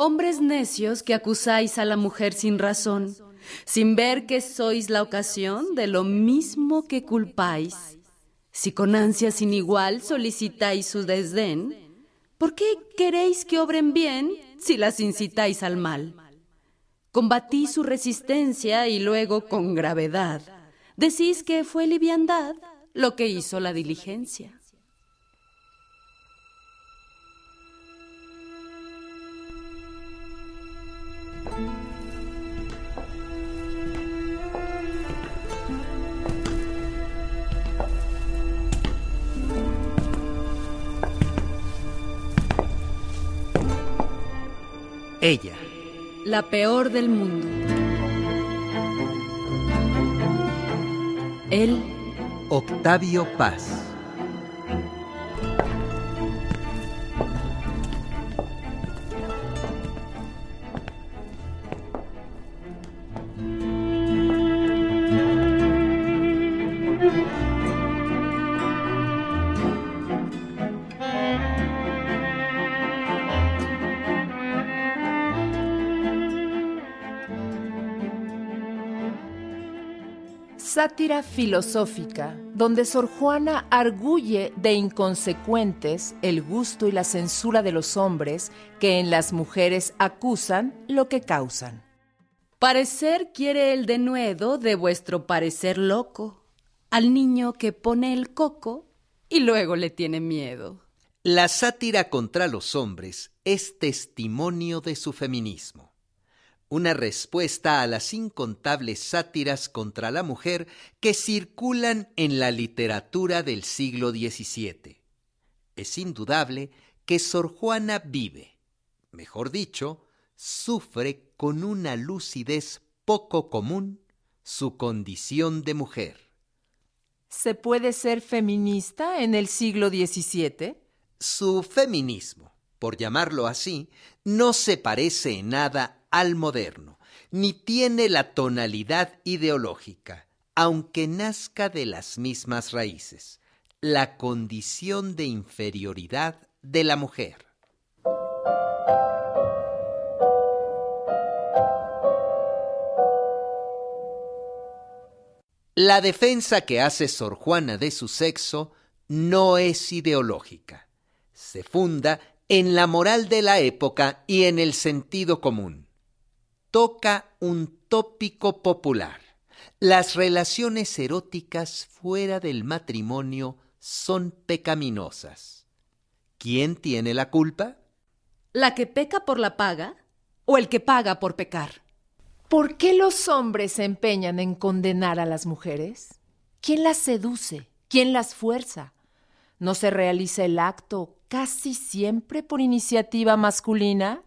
Hombres necios que acusáis a la mujer sin razón, sin ver que sois la ocasión de lo mismo que culpáis. Si con ansia sin igual solicitáis su desdén, ¿por qué queréis que obren bien si las incitáis al mal? Combatí su resistencia y luego con gravedad decís que fue liviandad lo que hizo la diligencia. Ella. La peor del mundo. Él. Octavio Paz. Sátira filosófica, donde Sor Juana arguye de inconsecuentes el gusto y la censura de los hombres que en las mujeres acusan lo que causan. Parecer quiere el denuedo de vuestro parecer loco, al niño que pone el coco y luego le tiene miedo. La sátira contra los hombres es testimonio de su feminismo una respuesta a las incontables sátiras contra la mujer que circulan en la literatura del siglo XVII. Es indudable que Sor Juana vive, mejor dicho, sufre con una lucidez poco común su condición de mujer. ¿Se puede ser feminista en el siglo XVII? Su feminismo, por llamarlo así, no se parece en nada al moderno, ni tiene la tonalidad ideológica, aunque nazca de las mismas raíces, la condición de inferioridad de la mujer. La defensa que hace Sor Juana de su sexo no es ideológica, se funda en la moral de la época y en el sentido común toca un tópico popular. Las relaciones eróticas fuera del matrimonio son pecaminosas. ¿Quién tiene la culpa? ¿La que peca por la paga o el que paga por pecar? ¿Por qué los hombres se empeñan en condenar a las mujeres? ¿Quién las seduce? ¿Quién las fuerza? ¿No se realiza el acto casi siempre por iniciativa masculina?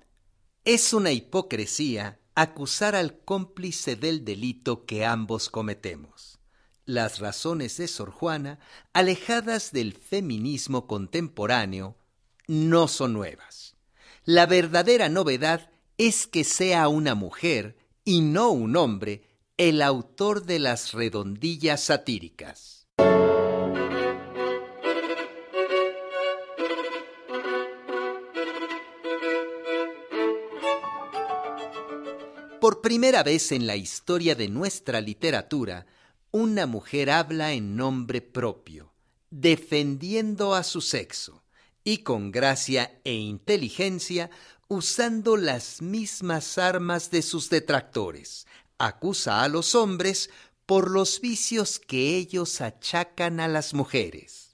Es una hipocresía acusar al cómplice del delito que ambos cometemos. Las razones de Sor Juana, alejadas del feminismo contemporáneo, no son nuevas. La verdadera novedad es que sea una mujer y no un hombre el autor de las redondillas satíricas. Primera vez en la historia de nuestra literatura, una mujer habla en nombre propio, defendiendo a su sexo, y con gracia e inteligencia, usando las mismas armas de sus detractores, acusa a los hombres por los vicios que ellos achacan a las mujeres.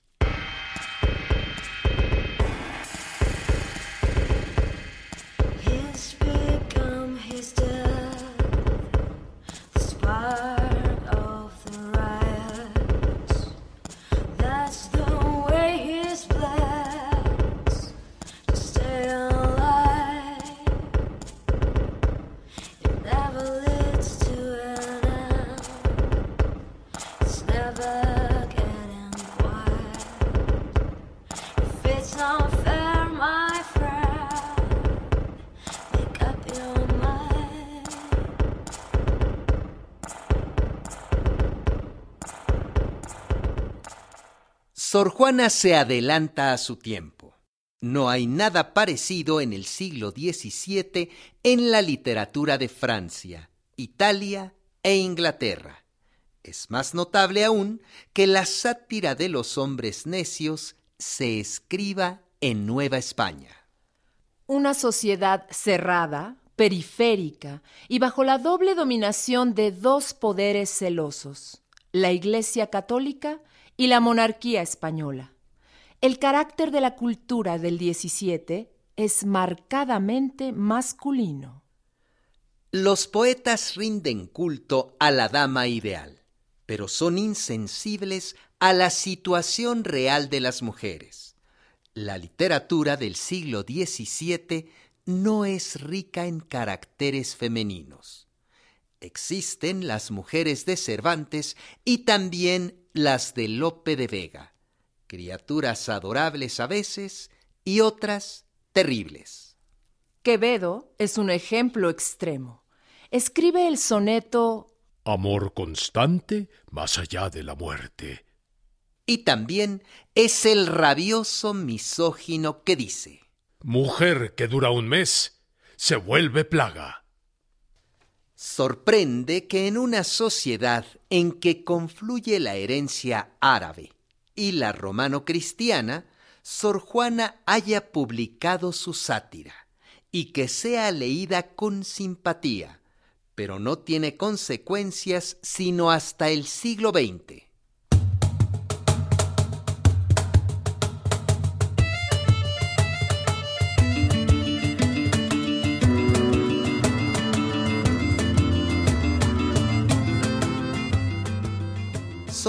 Juana se adelanta a su tiempo. No hay nada parecido en el siglo XVII en la literatura de Francia, Italia e Inglaterra. Es más notable aún que la sátira de los hombres necios se escriba en Nueva España. Una sociedad cerrada, periférica y bajo la doble dominación de dos poderes celosos, la Iglesia Católica y la monarquía española. El carácter de la cultura del XVII es marcadamente masculino. Los poetas rinden culto a la dama ideal, pero son insensibles a la situación real de las mujeres. La literatura del siglo XVII no es rica en caracteres femeninos. Existen las mujeres de Cervantes y también las de Lope de Vega criaturas adorables a veces y otras terribles. Quevedo es un ejemplo extremo. Escribe el soneto Amor constante más allá de la muerte. Y también es el rabioso misógino que dice Mujer que dura un mes se vuelve plaga. Sorprende que en una sociedad en que confluye la herencia árabe, y la romano-cristiana, Sor Juana haya publicado su sátira y que sea leída con simpatía, pero no tiene consecuencias sino hasta el siglo XX.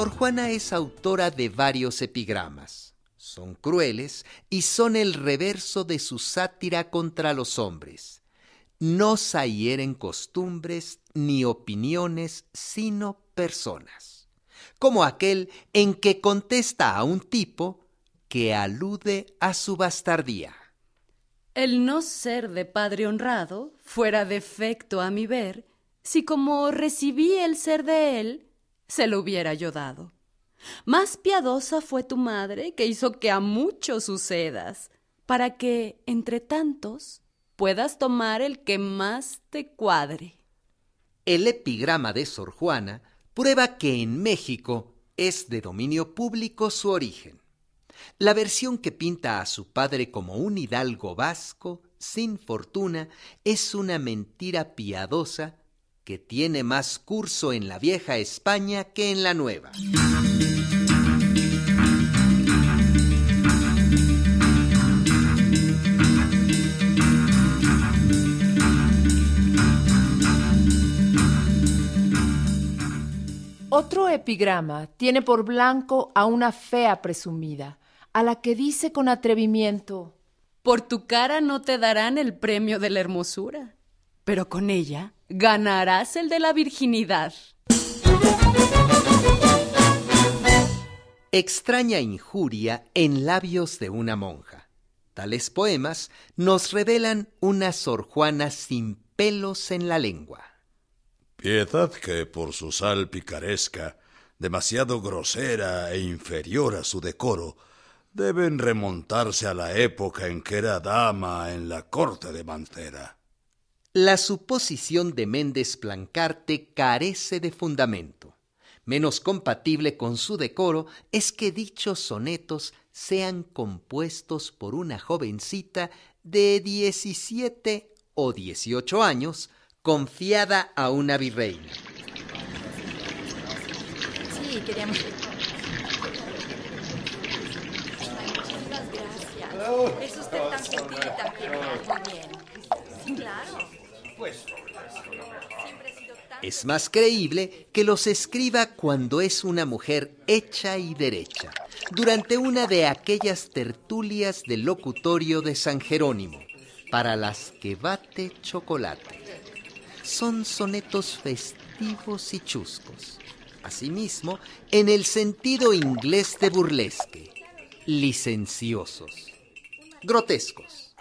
Juana es autora de varios epigramas. Son crueles y son el reverso de su sátira contra los hombres. No hieren costumbres ni opiniones, sino personas. Como aquel en que contesta a un tipo que alude a su bastardía. El no ser de padre honrado fuera defecto a mi ver, si como recibí el ser de él, se lo hubiera yo dado. Más piadosa fue tu madre que hizo que a muchos sucedas, para que, entre tantos, puedas tomar el que más te cuadre. El epigrama de Sor Juana prueba que en México es de dominio público su origen. La versión que pinta a su padre como un hidalgo vasco, sin fortuna, es una mentira piadosa que tiene más curso en la vieja España que en la nueva. Otro epigrama tiene por blanco a una fea presumida, a la que dice con atrevimiento Por tu cara no te darán el premio de la hermosura, pero con ella ganarás el de la virginidad. Extraña injuria en labios de una monja. Tales poemas nos revelan una Sor Juana sin pelos en la lengua. Piedad que por su sal picaresca, demasiado grosera e inferior a su decoro, deben remontarse a la época en que era dama en la corte de Mancera. La suposición de Méndez Plancarte carece de fundamento. Menos compatible con su decoro es que dichos sonetos sean compuestos por una jovencita de 17 o 18 años confiada a una virreina. Sí, queríamos... gracias. Es usted tan gentil y tan Muy bien. Sí, claro. Es más creíble que los escriba cuando es una mujer hecha y derecha, durante una de aquellas tertulias del locutorio de San Jerónimo, para las que bate chocolate. Son sonetos festivos y chuscos. Asimismo, en el sentido inglés de burlesque, licenciosos, grotescos.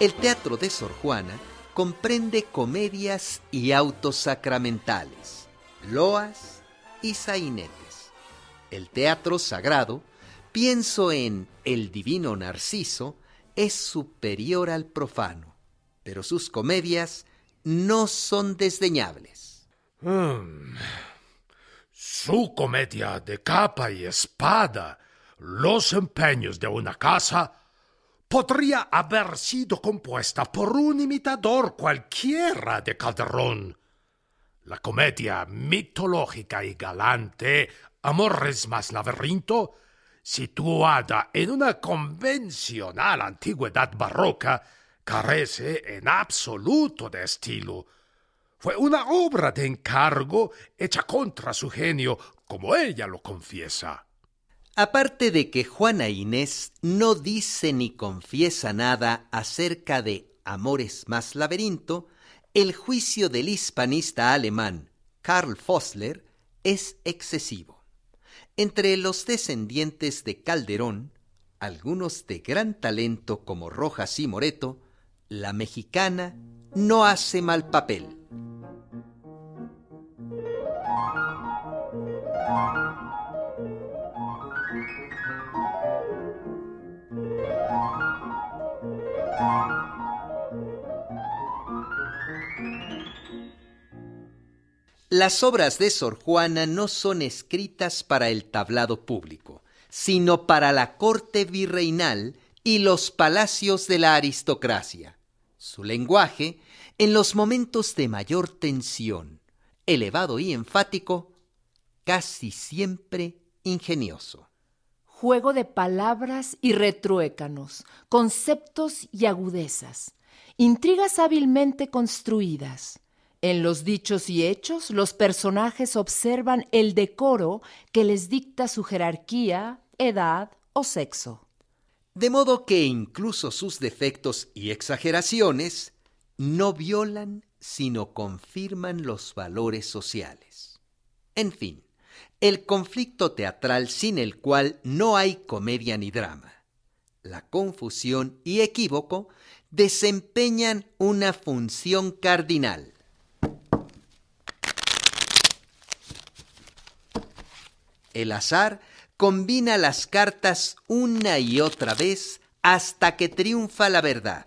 El teatro de Sor Juana comprende comedias y autos sacramentales, loas y sainetes. El teatro sagrado, pienso en El Divino Narciso, es superior al profano, pero sus comedias no son desdeñables. Hmm. Su comedia de capa y espada, Los empeños de una casa, podría haber sido compuesta por un imitador cualquiera de Calderón. La comedia mitológica y galante, Amores más laberinto, situada en una convencional antigüedad barroca, carece en absoluto de estilo. Fue una obra de encargo hecha contra su genio, como ella lo confiesa. Aparte de que Juana Inés no dice ni confiesa nada acerca de Amores más laberinto, el juicio del hispanista alemán Karl Fossler es excesivo. Entre los descendientes de Calderón, algunos de gran talento como Rojas y Moreto, la mexicana no hace mal papel. Las obras de Sor Juana no son escritas para el tablado público, sino para la corte virreinal y los palacios de la aristocracia. Su lenguaje, en los momentos de mayor tensión, elevado y enfático, casi siempre ingenioso. Juego de palabras y retruécanos, conceptos y agudezas, intrigas hábilmente construidas, en los dichos y hechos, los personajes observan el decoro que les dicta su jerarquía, edad o sexo. De modo que incluso sus defectos y exageraciones no violan, sino confirman los valores sociales. En fin, el conflicto teatral sin el cual no hay comedia ni drama. La confusión y equívoco desempeñan una función cardinal El azar combina las cartas una y otra vez hasta que triunfa la verdad.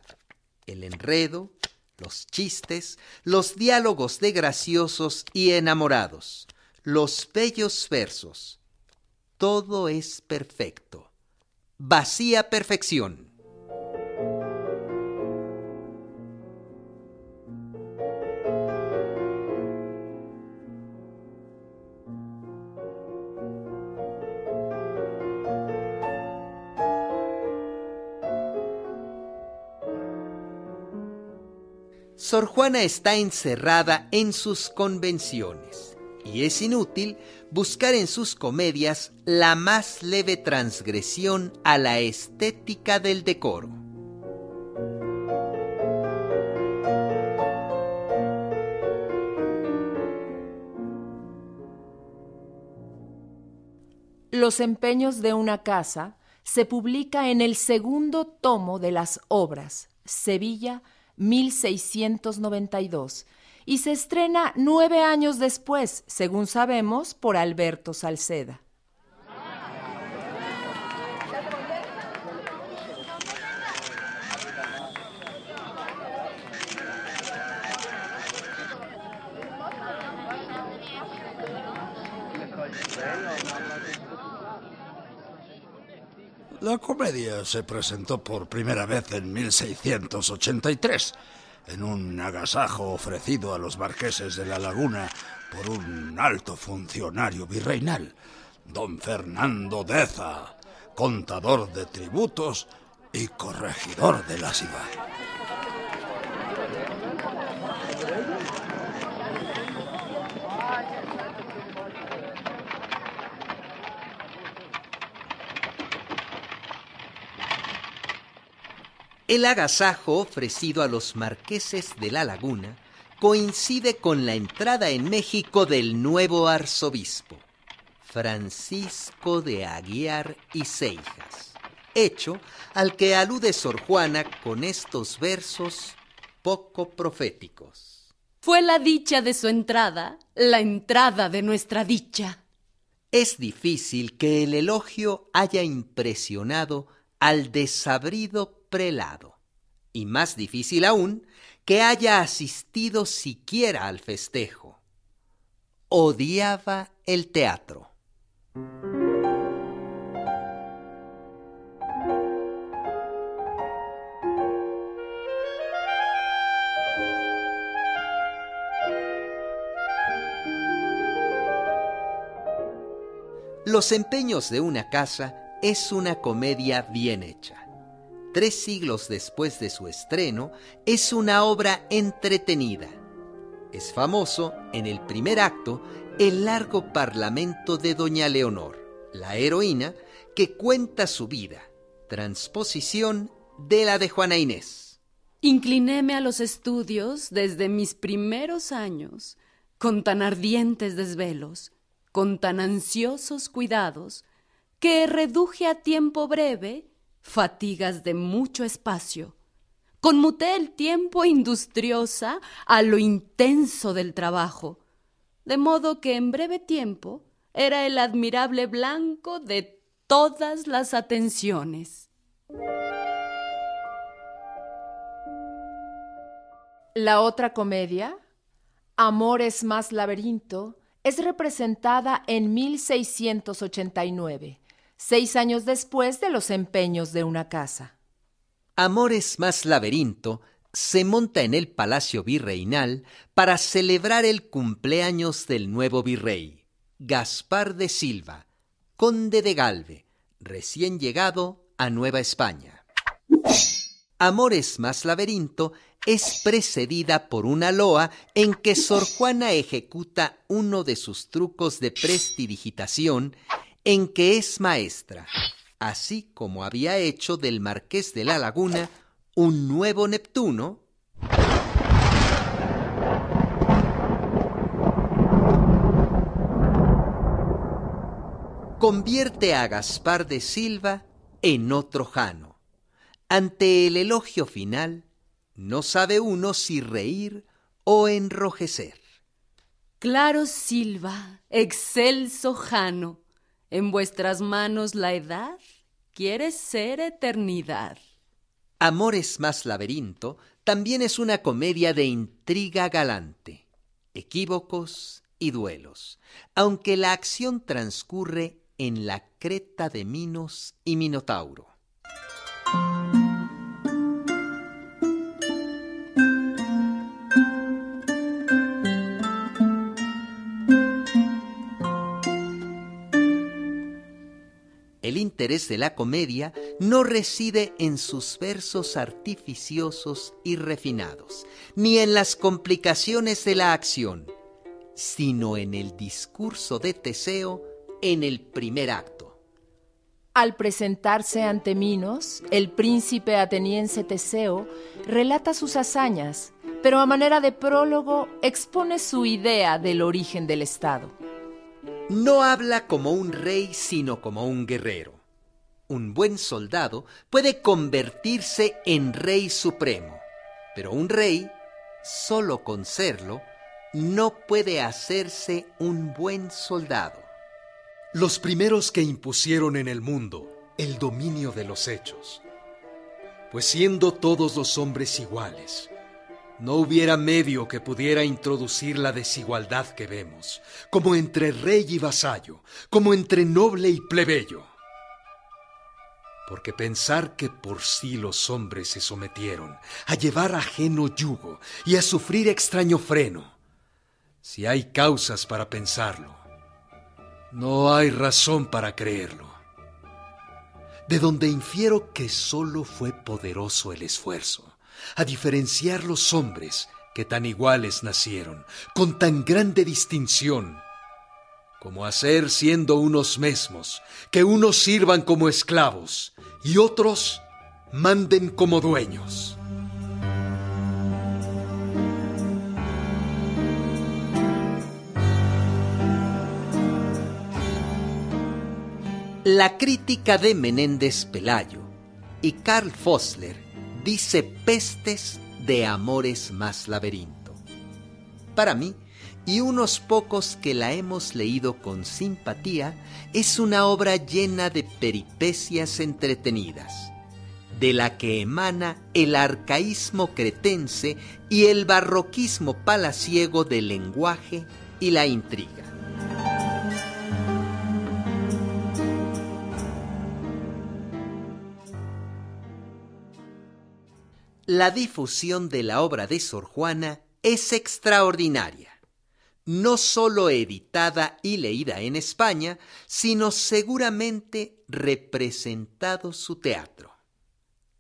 El enredo, los chistes, los diálogos de graciosos y enamorados, los bellos versos. Todo es perfecto. Vacía perfección. Sor Juana está encerrada en sus convenciones y es inútil buscar en sus comedias la más leve transgresión a la estética del decoro. Los empeños de una casa se publica en el segundo tomo de las obras, Sevilla, 1692, y se estrena nueve años después, según sabemos, por Alberto Salceda. La se presentó por primera vez en 1683, en un agasajo ofrecido a los marqueses de la laguna por un alto funcionario virreinal, don Fernando Deza, contador de tributos y corregidor de la ciudad. El agasajo ofrecido a los marqueses de la laguna coincide con la entrada en México del nuevo arzobispo, Francisco de Aguiar y Seijas. hecho al que alude Sor Juana con estos versos poco proféticos. Fue la dicha de su entrada, la entrada de nuestra dicha. Es difícil que el elogio haya impresionado al desabrido prelado, y más difícil aún que haya asistido siquiera al festejo. Odiaba el teatro. Los empeños de una casa es una comedia bien hecha. Tres siglos después de su estreno, es una obra entretenida. Es famoso, en el primer acto, el largo parlamento de Doña Leonor, la heroína que cuenta su vida, transposición de la de Juana Inés. Inclinéme a los estudios desde mis primeros años, con tan ardientes desvelos, con tan ansiosos cuidados, que reduje a tiempo breve fatigas de mucho espacio. Conmuté el tiempo industriosa a lo intenso del trabajo, de modo que en breve tiempo era el admirable blanco de todas las atenciones. La otra comedia, Amores más laberinto, es representada en 1689, seis años después de los empeños de una casa. Amores más laberinto se monta en el Palacio Virreinal para celebrar el cumpleaños del nuevo virrey, Gaspar de Silva, conde de Galve, recién llegado a Nueva España. Amores más laberinto es precedida por una loa en que Sor Juana ejecuta uno de sus trucos de prestidigitación en que es maestra, así como había hecho del Marqués de la Laguna un nuevo Neptuno, convierte a Gaspar de Silva en otro Jano. Ante el elogio final, no sabe uno si reír o enrojecer. Claro Silva, excelso Jano, en vuestras manos la edad quiere ser eternidad. Amores más laberinto también es una comedia de intriga galante, equívocos y duelos, aunque la acción transcurre en la creta de Minos y Minotauro. Interés de la comedia no reside en sus versos artificiosos y refinados, ni en las complicaciones de la acción, sino en el discurso de Teseo en el primer acto. Al presentarse ante Minos, el príncipe ateniense Teseo relata sus hazañas, pero a manera de prólogo expone su idea del origen del Estado. No habla como un rey, sino como un guerrero. Un buen soldado puede convertirse en rey supremo, pero un rey, solo con serlo, no puede hacerse un buen soldado. Los primeros que impusieron en el mundo el dominio de los hechos, pues siendo todos los hombres iguales, no hubiera medio que pudiera introducir la desigualdad que vemos, como entre rey y vasallo, como entre noble y plebeyo. Porque pensar que por sí los hombres se sometieron a llevar ajeno yugo y a sufrir extraño freno, si hay causas para pensarlo, no hay razón para creerlo. De donde infiero que solo fue poderoso el esfuerzo a diferenciar los hombres que tan iguales nacieron, con tan grande distinción, como hacer siendo unos mismos, que unos sirvan como esclavos y otros manden como dueños. La crítica de Menéndez Pelayo y Karl Fossler dice pestes de Amores más laberinto. Para mí, y unos pocos que la hemos leído con simpatía, es una obra llena de peripecias entretenidas, de la que emana el arcaísmo cretense y el barroquismo palaciego del lenguaje y la intriga. La difusión de la obra de Sor Juana es extraordinaria no solo editada y leída en España, sino seguramente representado su teatro.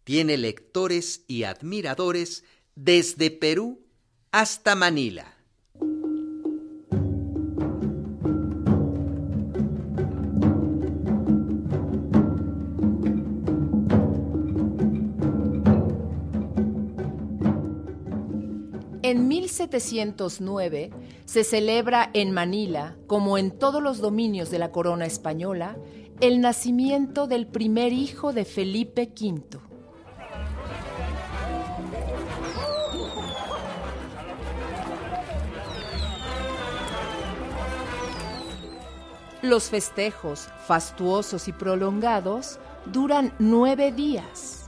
Tiene lectores y admiradores desde Perú hasta Manila. En 1709 se celebra en Manila, como en todos los dominios de la corona española, el nacimiento del primer hijo de Felipe V. Los festejos, fastuosos y prolongados, duran nueve días.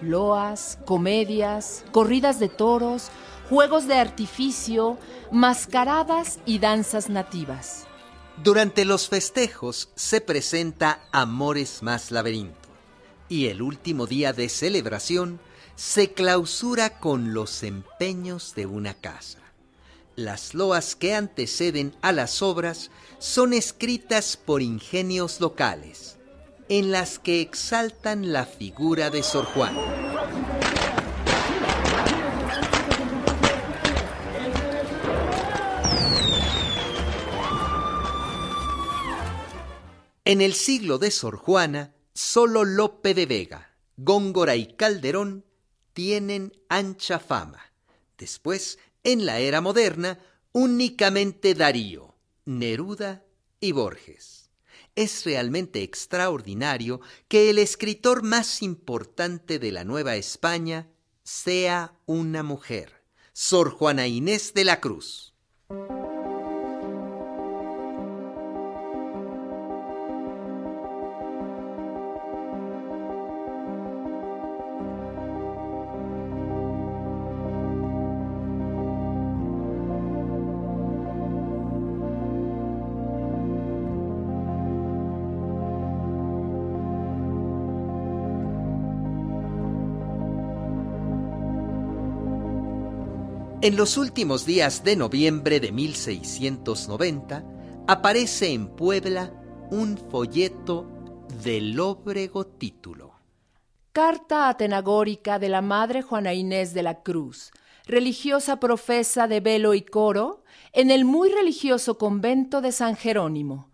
Loas, comedias, corridas de toros, juegos de artificio, mascaradas y danzas nativas. Durante los festejos se presenta Amores más laberinto y el último día de celebración se clausura con los empeños de una casa. Las loas que anteceden a las obras son escritas por ingenios locales, en las que exaltan la figura de Sor Juana. En el siglo de Sor Juana, solo Lope de Vega, Góngora y Calderón tienen ancha fama. Después, en la era moderna, únicamente Darío, Neruda y Borges. Es realmente extraordinario que el escritor más importante de la Nueva España sea una mujer, Sor Juana Inés de la Cruz. En los últimos días de noviembre de 1690 aparece en Puebla un folleto de lóbrego título. Carta atenagórica de la Madre Juana Inés de la Cruz, religiosa profesa de velo y coro, en el muy religioso convento de San Jerónimo,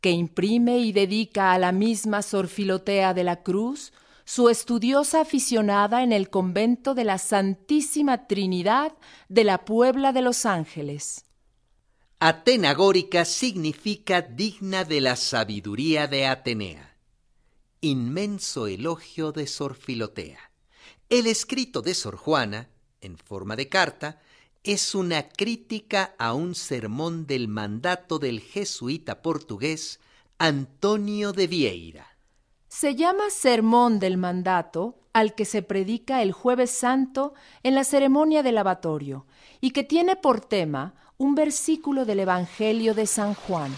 que imprime y dedica a la misma Sor Filotea de la Cruz su estudiosa aficionada en el convento de la Santísima Trinidad de la Puebla de Los Ángeles. Atenagórica significa digna de la sabiduría de Atenea. Inmenso elogio de Sor Filotea. El escrito de Sor Juana, en forma de carta, es una crítica a un sermón del mandato del jesuita portugués Antonio de Vieira. Se llama Sermón del Mandato al que se predica el jueves santo en la ceremonia del lavatorio y que tiene por tema un versículo del Evangelio de San Juan.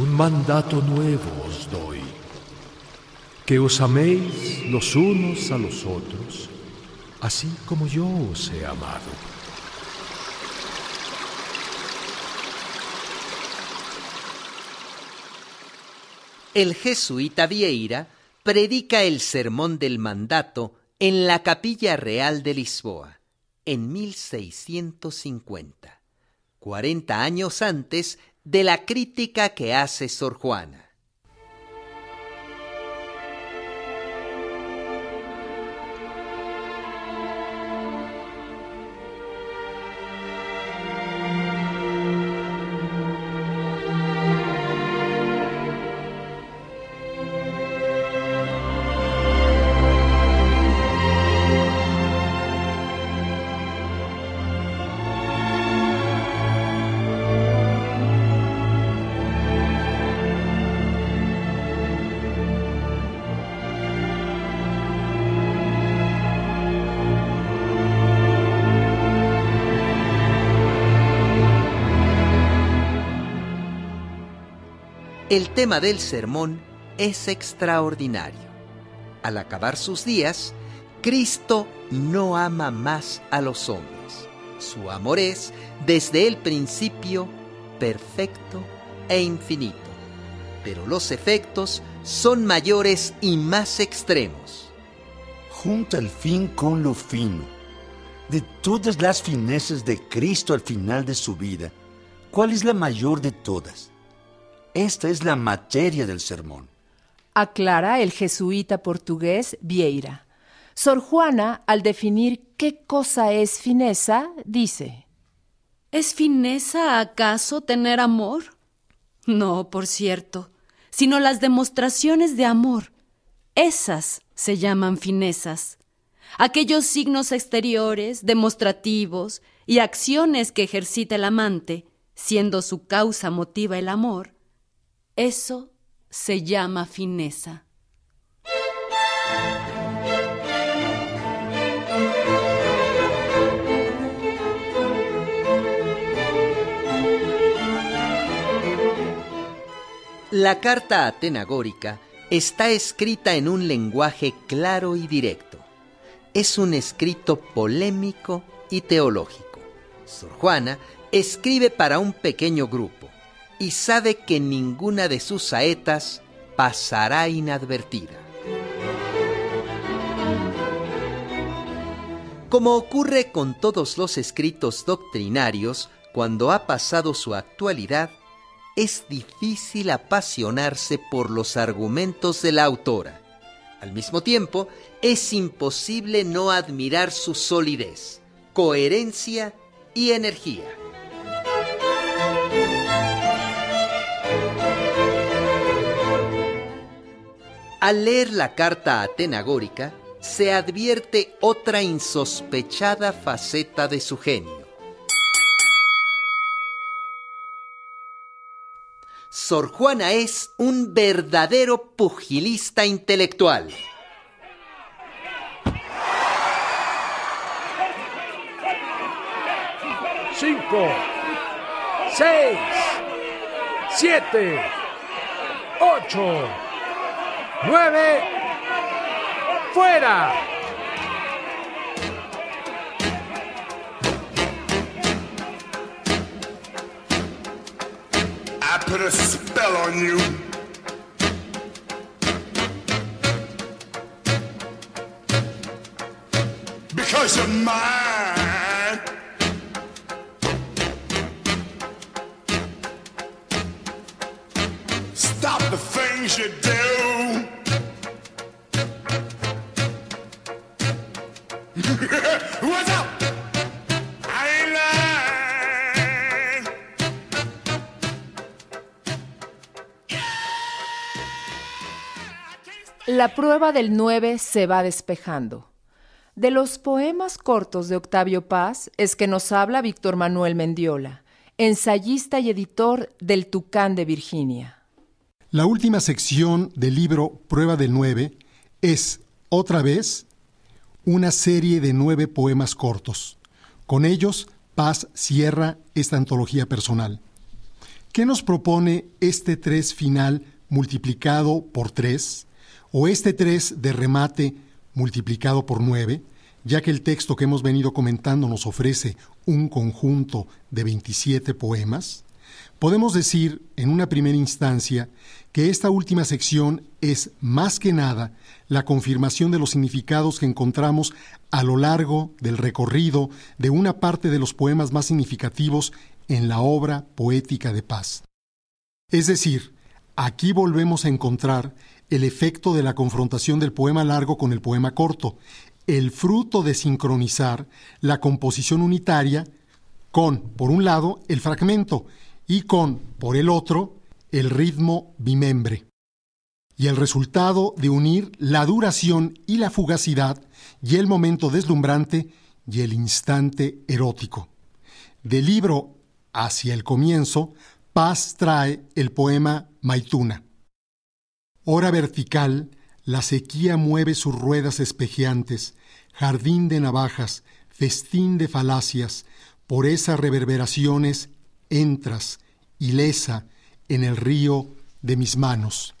Un mandato nuevo os doy, que os améis los unos a los otros, así como yo os he amado. El jesuita Vieira predica el sermón del mandato en la Capilla Real de Lisboa en 1650, 40 años antes de la crítica que hace Sor Juana. El tema del sermón es extraordinario. Al acabar sus días, Cristo no ama más a los hombres. Su amor es, desde el principio, perfecto e infinito. Pero los efectos son mayores y más extremos. Junta el fin con lo fino. De todas las finezas de Cristo al final de su vida, ¿cuál es la mayor de todas? Esta es la materia del sermón. Aclara el jesuita portugués Vieira. Sor Juana, al definir qué cosa es fineza, dice, ¿Es fineza acaso tener amor? No, por cierto, sino las demostraciones de amor. Esas se llaman finezas. Aquellos signos exteriores, demostrativos y acciones que ejercita el amante, siendo su causa motiva el amor, eso se llama fineza. La carta atenagórica está escrita en un lenguaje claro y directo. Es un escrito polémico y teológico. Sor Juana escribe para un pequeño grupo y sabe que ninguna de sus saetas pasará inadvertida. Como ocurre con todos los escritos doctrinarios, cuando ha pasado su actualidad, es difícil apasionarse por los argumentos de la autora. Al mismo tiempo, es imposible no admirar su solidez, coherencia y energía. Al leer la carta atenagórica, se advierte otra insospechada faceta de su genio. Sor Juana es un verdadero pugilista intelectual. Cinco, seis, siete, ocho, nueve, fuera. I put a spell on you. Because you're mine. Stop the things you do. La prueba del 9 se va despejando. De los poemas cortos de Octavio Paz es que nos habla Víctor Manuel Mendiola, ensayista y editor del Tucán de Virginia. La última sección del libro Prueba del 9 es, otra vez, una serie de nueve poemas cortos. Con ellos, Paz cierra esta antología personal. ¿Qué nos propone este 3 final multiplicado por 3 o este 3 de remate multiplicado por 9, ya que el texto que hemos venido comentando nos ofrece un conjunto de 27 poemas? Podemos decir, en una primera instancia, que esta última sección es, más que nada, la confirmación de los significados que encontramos a lo largo del recorrido de una parte de los poemas más significativos en la obra poética de paz. Es decir, aquí volvemos a encontrar el efecto de la confrontación del poema largo con el poema corto, el fruto de sincronizar la composición unitaria con, por un lado, el fragmento y con, por el otro, el ritmo bimembre. Y el resultado de unir la duración y la fugacidad y el momento deslumbrante y el instante erótico. Del libro Hacia el comienzo, Paz trae el poema Maituna. Hora vertical, la sequía mueve sus ruedas espejeantes, jardín de navajas, festín de falacias, por esas reverberaciones entras, ilesa, en el río de mis manos.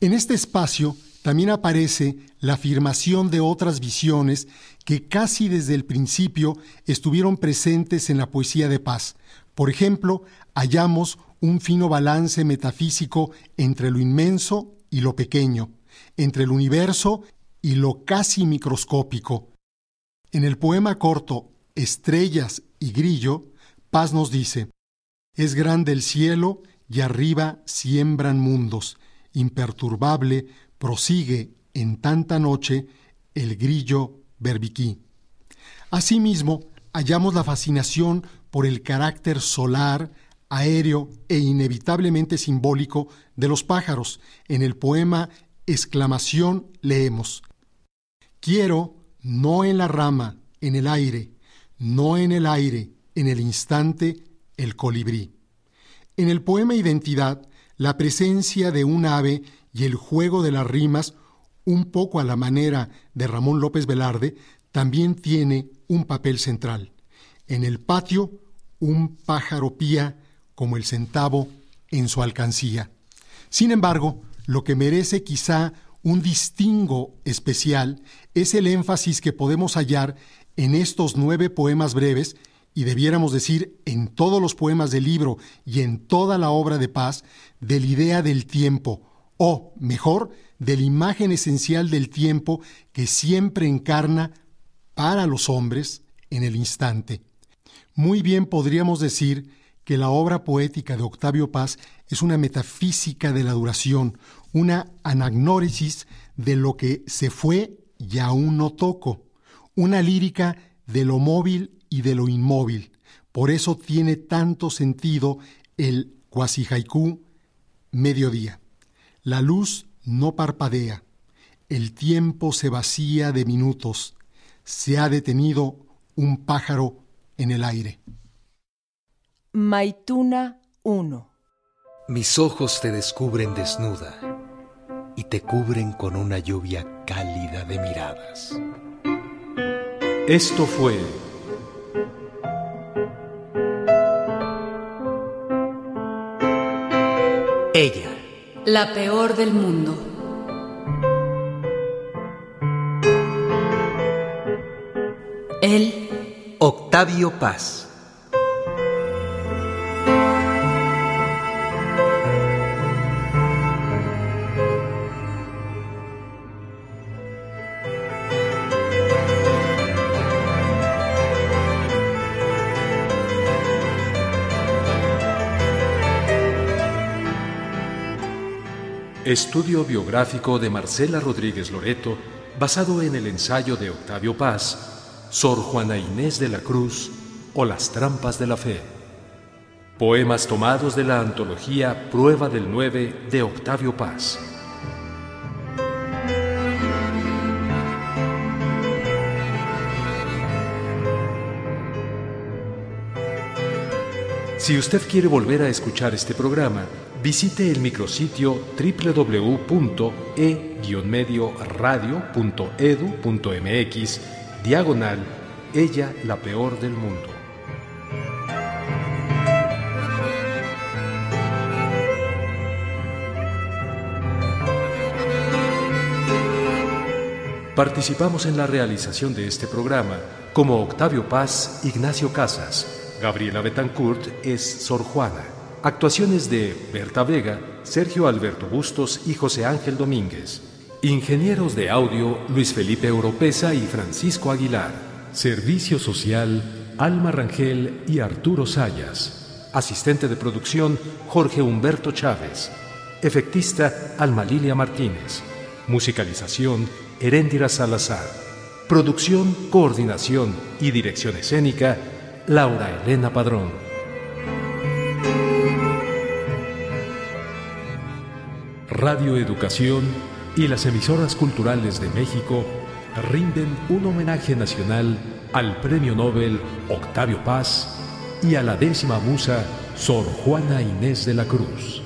En este espacio también aparece la afirmación de otras visiones que casi desde el principio estuvieron presentes en la poesía de paz. Por ejemplo, hallamos un fino balance metafísico entre lo inmenso y lo pequeño, entre el universo y lo casi microscópico. En el poema corto Estrellas y Grillo, Paz nos dice, Es grande el cielo y arriba siembran mundos, imperturbable prosigue en tanta noche el grillo berbiquí. Asimismo, hallamos la fascinación por el carácter solar, aéreo e inevitablemente simbólico de los pájaros. En el poema Exclamación leemos, Quiero, no en la rama, en el aire, no en el aire, en el instante, el colibrí. En el poema Identidad, la presencia de un ave y el juego de las rimas, un poco a la manera de Ramón López Velarde, también tiene un papel central. En el patio, un pájaro pía como el centavo en su alcancía. Sin embargo, lo que merece quizá un distingo especial es el énfasis que podemos hallar en estos nueve poemas breves, y debiéramos decir en todos los poemas del libro y en toda la obra de paz, de la idea del tiempo, o, mejor, de la imagen esencial del tiempo que siempre encarna para los hombres en el instante. Muy bien podríamos decir que la obra poética de Octavio Paz es una metafísica de la duración, una anagnórisis de lo que se fue y aún no toco, una lírica de lo móvil y de lo inmóvil. Por eso tiene tanto sentido el cuasi haiku mediodía. La luz no parpadea, el tiempo se vacía de minutos, se ha detenido un pájaro en el aire. Maituna 1 Mis ojos te descubren desnuda y te cubren con una lluvia cálida de miradas. Esto fue Ella La peor del mundo. Él, Octavio Paz. Estudio biográfico de Marcela Rodríguez Loreto, basado en el ensayo de Octavio Paz, Sor Juana Inés de la Cruz o Las Trampas de la Fe. Poemas tomados de la antología Prueba del 9 de Octavio Paz. Si usted quiere volver a escuchar este programa, visite el micrositio www.e-medioradio.edu.mx diagonal Ella la peor del mundo. Participamos en la realización de este programa como Octavio Paz, Ignacio Casas, Gabriela Betancourt es Sor Juana. Actuaciones de Berta Vega, Sergio Alberto Bustos y José Ángel Domínguez. Ingenieros de audio Luis Felipe Europeza y Francisco Aguilar. Servicio social Alma Rangel y Arturo Sayas. Asistente de producción Jorge Humberto Chávez. Efectista Alma Lilia Martínez. Musicalización Heréndira Salazar. Producción, coordinación y dirección escénica Laura Elena Padrón. Radio Educación y las emisoras culturales de México rinden un homenaje nacional al Premio Nobel Octavio Paz y a la décima musa Sor Juana Inés de la Cruz.